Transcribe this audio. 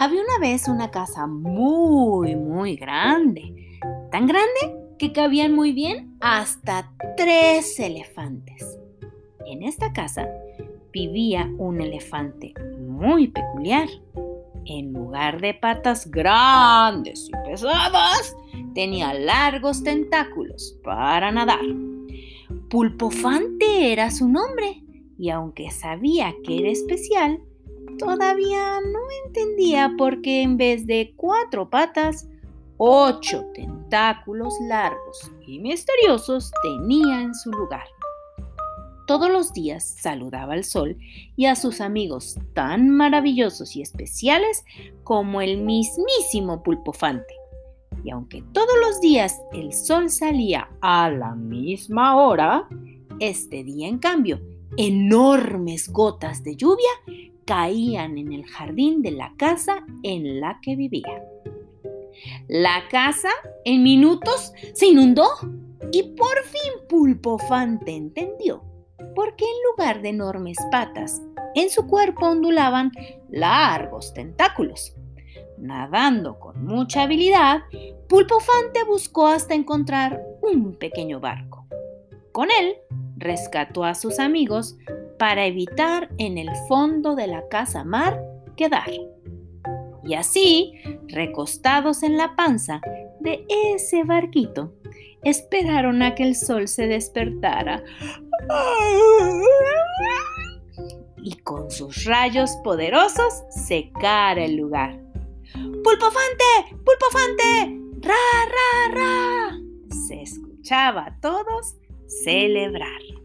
Había una vez una casa muy, muy grande. Tan grande que cabían muy bien hasta tres elefantes. En esta casa vivía un elefante muy peculiar. En lugar de patas grandes y pesadas, tenía largos tentáculos para nadar. Pulpofante era su nombre, y aunque sabía que era especial, todavía no entendía por qué en vez de cuatro patas, ocho tentáculos largos y misteriosos tenía en su lugar. Todos los días saludaba al sol y a sus amigos tan maravillosos y especiales como el mismísimo pulpofante. Y aunque todos los días el sol salía a la misma hora, este día en cambio, enormes gotas de lluvia caían en el jardín de la casa en la que vivía. La casa en minutos se inundó y por fin Pulpofante entendió por qué en lugar de enormes patas en su cuerpo ondulaban largos tentáculos. Nadando con mucha habilidad, Pulpofante buscó hasta encontrar un pequeño barco. Con él rescató a sus amigos para evitar en el fondo de la casa mar quedar. Y así, recostados en la panza de ese barquito, esperaron a que el sol se despertara y con sus rayos poderosos secara el lugar. ¡Pulpofante! ¡Pulpofante! ¡Ra, ra, ra! Se escuchaba a todos celebrar.